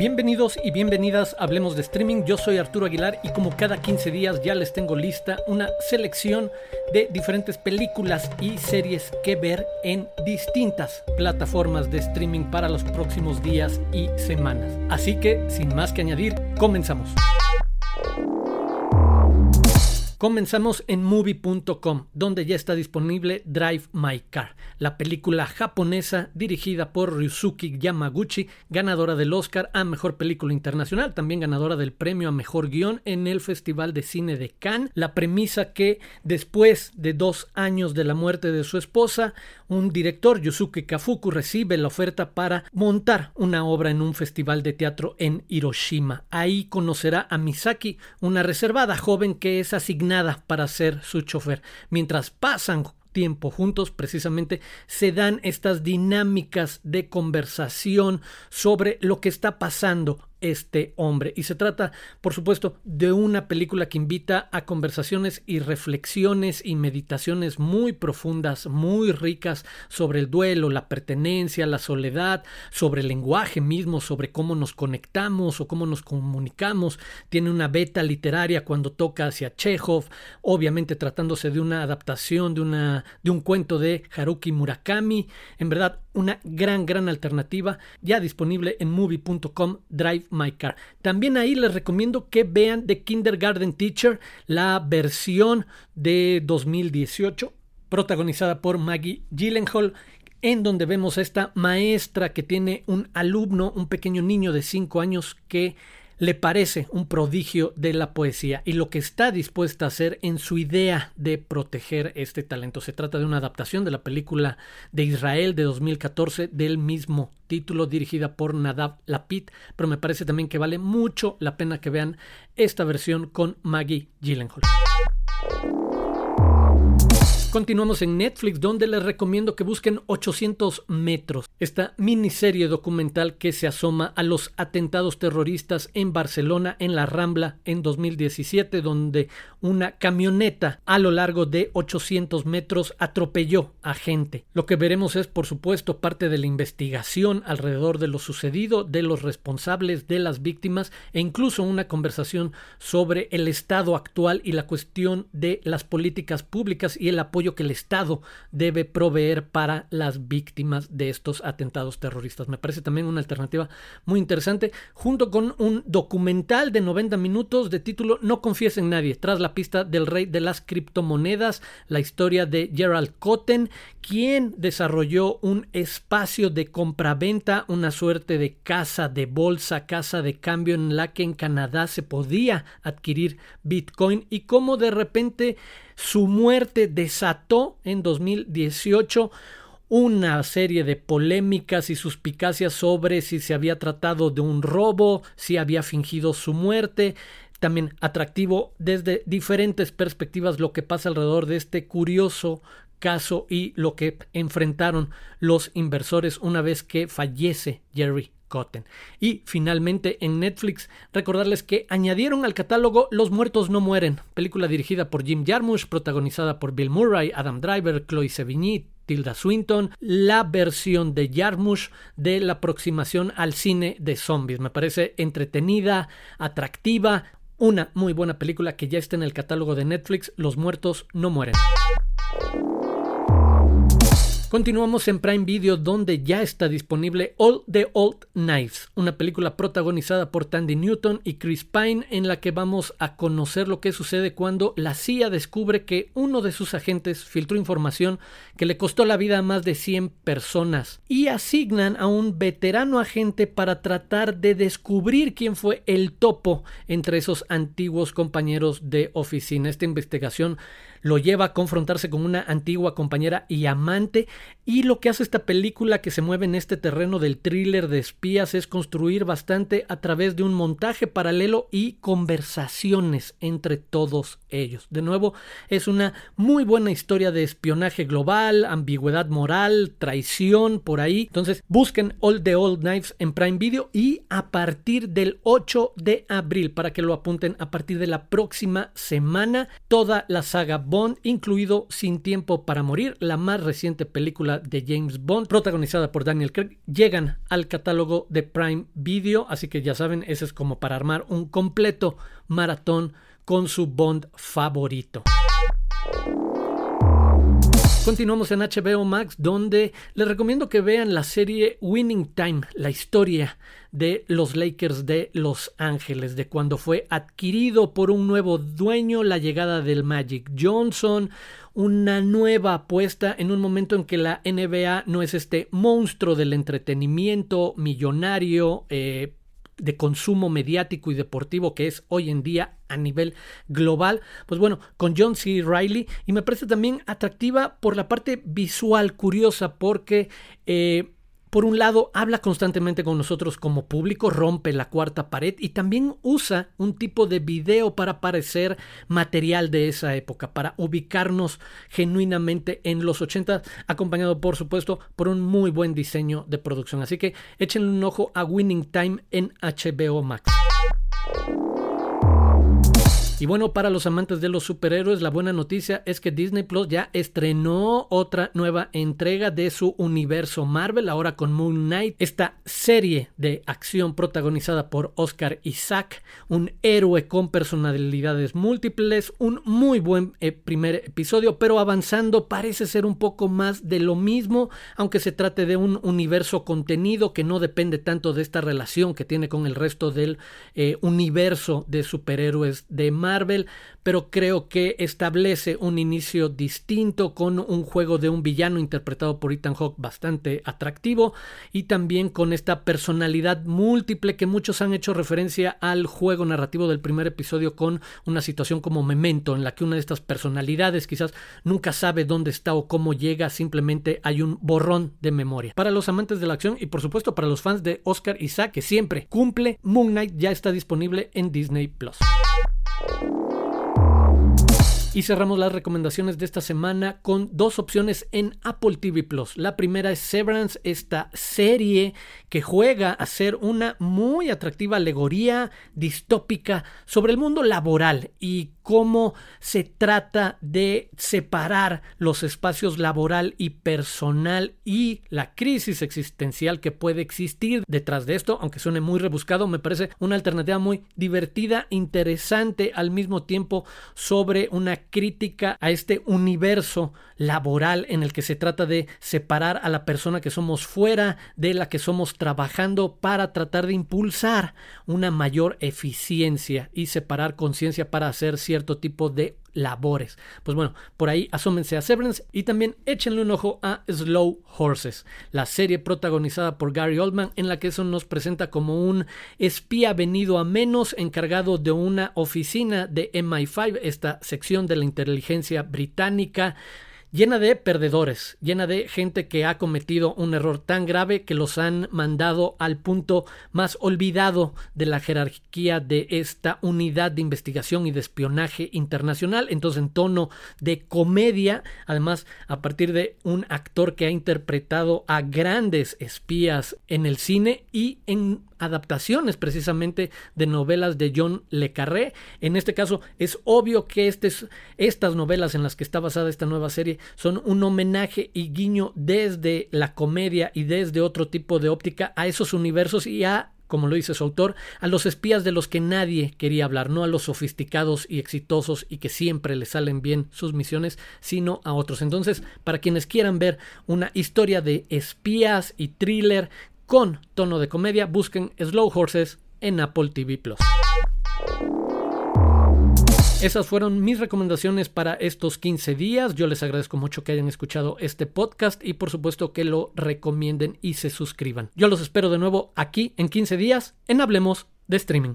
Bienvenidos y bienvenidas a Hablemos de Streaming. Yo soy Arturo Aguilar y como cada 15 días ya les tengo lista una selección de diferentes películas y series que ver en distintas plataformas de streaming para los próximos días y semanas. Así que, sin más que añadir, comenzamos. Comenzamos en movie.com, donde ya está disponible Drive My Car, la película japonesa dirigida por Ryusuke Yamaguchi, ganadora del Oscar a Mejor Película Internacional, también ganadora del premio a Mejor Guión en el Festival de Cine de Cannes. La premisa que después de dos años de la muerte de su esposa, un director, Yusuke Kafuku, recibe la oferta para montar una obra en un festival de teatro en Hiroshima. Ahí conocerá a Misaki, una reservada joven que es asignada para ser su chofer. Mientras pasan tiempo juntos, precisamente se dan estas dinámicas de conversación sobre lo que está pasando este hombre. Y se trata, por supuesto, de una película que invita a conversaciones y reflexiones y meditaciones muy profundas, muy ricas sobre el duelo, la pertenencia, la soledad, sobre el lenguaje mismo, sobre cómo nos conectamos o cómo nos comunicamos. Tiene una beta literaria cuando toca hacia Chekhov, obviamente tratándose de una adaptación de, una, de un cuento de Haruki Murakami. En verdad, una gran, gran alternativa ya disponible en movie.com Drive My Car. También ahí les recomiendo que vean The Kindergarten Teacher, la versión de 2018, protagonizada por Maggie Gyllenhaal, en donde vemos a esta maestra que tiene un alumno, un pequeño niño de 5 años que le parece un prodigio de la poesía y lo que está dispuesta a hacer en su idea de proteger este talento. Se trata de una adaptación de la película de Israel de 2014 del mismo título dirigida por Nadav Lapid, pero me parece también que vale mucho la pena que vean esta versión con Maggie Gyllenhaal. Continuamos en Netflix, donde les recomiendo que busquen 800 metros, esta miniserie documental que se asoma a los atentados terroristas en Barcelona, en la Rambla, en 2017, donde una camioneta a lo largo de 800 metros atropelló a gente. Lo que veremos es, por supuesto, parte de la investigación alrededor de lo sucedido, de los responsables, de las víctimas e incluso una conversación sobre el estado actual y la cuestión de las políticas públicas y el apoyo que el Estado debe proveer para las víctimas de estos atentados terroristas. Me parece también una alternativa muy interesante, junto con un documental de 90 minutos de título No confíes en nadie, tras la pista del rey de las criptomonedas, la historia de Gerald Cotten, quien desarrolló un espacio de compraventa, una suerte de casa de bolsa, casa de cambio en la que en Canadá se podía adquirir Bitcoin y cómo de repente su muerte desató en 2018 una serie de polémicas y suspicacias sobre si se había tratado de un robo, si había fingido su muerte. También atractivo desde diferentes perspectivas lo que pasa alrededor de este curioso caso y lo que enfrentaron los inversores una vez que fallece Jerry y finalmente en Netflix, recordarles que añadieron al catálogo Los Muertos No Mueren, película dirigida por Jim Jarmusch, protagonizada por Bill Murray, Adam Driver, Chloe Sevigny, Tilda Swinton, la versión de Jarmusch de la aproximación al cine de zombies. Me parece entretenida, atractiva, una muy buena película que ya está en el catálogo de Netflix, Los Muertos No Mueren. Continuamos en Prime Video donde ya está disponible All the Old Knives, una película protagonizada por Tandy Newton y Chris Pine en la que vamos a conocer lo que sucede cuando la CIA descubre que uno de sus agentes filtró información que le costó la vida a más de 100 personas y asignan a un veterano agente para tratar de descubrir quién fue el topo entre esos antiguos compañeros de oficina. Esta investigación lo lleva a confrontarse con una antigua compañera y amante y lo que hace esta película que se mueve en este terreno del thriller de espías es construir bastante a través de un montaje paralelo y conversaciones entre todos ellos. De nuevo, es una muy buena historia de espionaje global, ambigüedad moral, traición por ahí. Entonces, busquen All the Old Knives en Prime Video y a partir del 8 de abril, para que lo apunten, a partir de la próxima semana, toda la saga Bond, incluido Sin Tiempo para Morir, la más reciente película de James Bond, protagonizada por Daniel Craig, llegan al catálogo de Prime Video, así que ya saben, ese es como para armar un completo maratón con su Bond favorito. Continuamos en HBO Max, donde les recomiendo que vean la serie Winning Time, la historia de los Lakers de Los Ángeles, de cuando fue adquirido por un nuevo dueño, la llegada del Magic Johnson, una nueva apuesta en un momento en que la NBA no es este monstruo del entretenimiento millonario, eh, de consumo mediático y deportivo que es hoy en día a nivel global. Pues bueno, con John C. Riley y me parece también atractiva por la parte visual, curiosa, porque... Eh, por un lado, habla constantemente con nosotros como público, rompe la cuarta pared y también usa un tipo de video para parecer material de esa época, para ubicarnos genuinamente en los 80, acompañado por supuesto por un muy buen diseño de producción. Así que échenle un ojo a Winning Time en HBO Max. Y bueno, para los amantes de los superhéroes, la buena noticia es que Disney Plus ya estrenó otra nueva entrega de su universo Marvel, ahora con Moon Knight, esta serie de acción protagonizada por Oscar Isaac, un héroe con personalidades múltiples, un muy buen eh, primer episodio, pero avanzando parece ser un poco más de lo mismo, aunque se trate de un universo contenido que no depende tanto de esta relación que tiene con el resto del eh, universo de superhéroes de Marvel Marvel, pero creo que establece un inicio distinto con un juego de un villano interpretado por Ethan Hawke bastante atractivo y también con esta personalidad múltiple que muchos han hecho referencia al juego narrativo del primer episodio con una situación como Memento en la que una de estas personalidades quizás nunca sabe dónde está o cómo llega, simplemente hay un borrón de memoria. Para los amantes de la acción y por supuesto para los fans de Oscar Isaac que siempre cumple, Moon Knight ya está disponible en Disney Plus. Thank you. Y cerramos las recomendaciones de esta semana con dos opciones en Apple TV Plus. La primera es Severance, esta serie que juega a ser una muy atractiva alegoría distópica sobre el mundo laboral y cómo se trata de separar los espacios laboral y personal y la crisis existencial que puede existir detrás de esto, aunque suene muy rebuscado, me parece una alternativa muy divertida, interesante al mismo tiempo sobre una crítica a este universo laboral en el que se trata de separar a la persona que somos fuera de la que somos trabajando para tratar de impulsar una mayor eficiencia y separar conciencia para hacer cierto tipo de labores. Pues bueno, por ahí asómense a Severance y también échenle un ojo a Slow Horses, la serie protagonizada por Gary Oldman en la que eso nos presenta como un espía venido a menos encargado de una oficina de MI5, esta sección de la inteligencia británica llena de perdedores, llena de gente que ha cometido un error tan grave que los han mandado al punto más olvidado de la jerarquía de esta unidad de investigación y de espionaje internacional. Entonces, en tono de comedia, además, a partir de un actor que ha interpretado a grandes espías en el cine y en adaptaciones precisamente de novelas de John Le Carré. En este caso es obvio que estas novelas en las que está basada esta nueva serie son un homenaje y guiño desde la comedia y desde otro tipo de óptica a esos universos y a como lo dice su autor, a los espías de los que nadie quería hablar, no a los sofisticados y exitosos y que siempre les salen bien sus misiones, sino a otros. Entonces, para quienes quieran ver una historia de espías y thriller con tono de comedia, busquen Slow Horses en Apple TV Plus. Esas fueron mis recomendaciones para estos 15 días. Yo les agradezco mucho que hayan escuchado este podcast y por supuesto que lo recomienden y se suscriban. Yo los espero de nuevo aquí en 15 días en Hablemos de Streaming.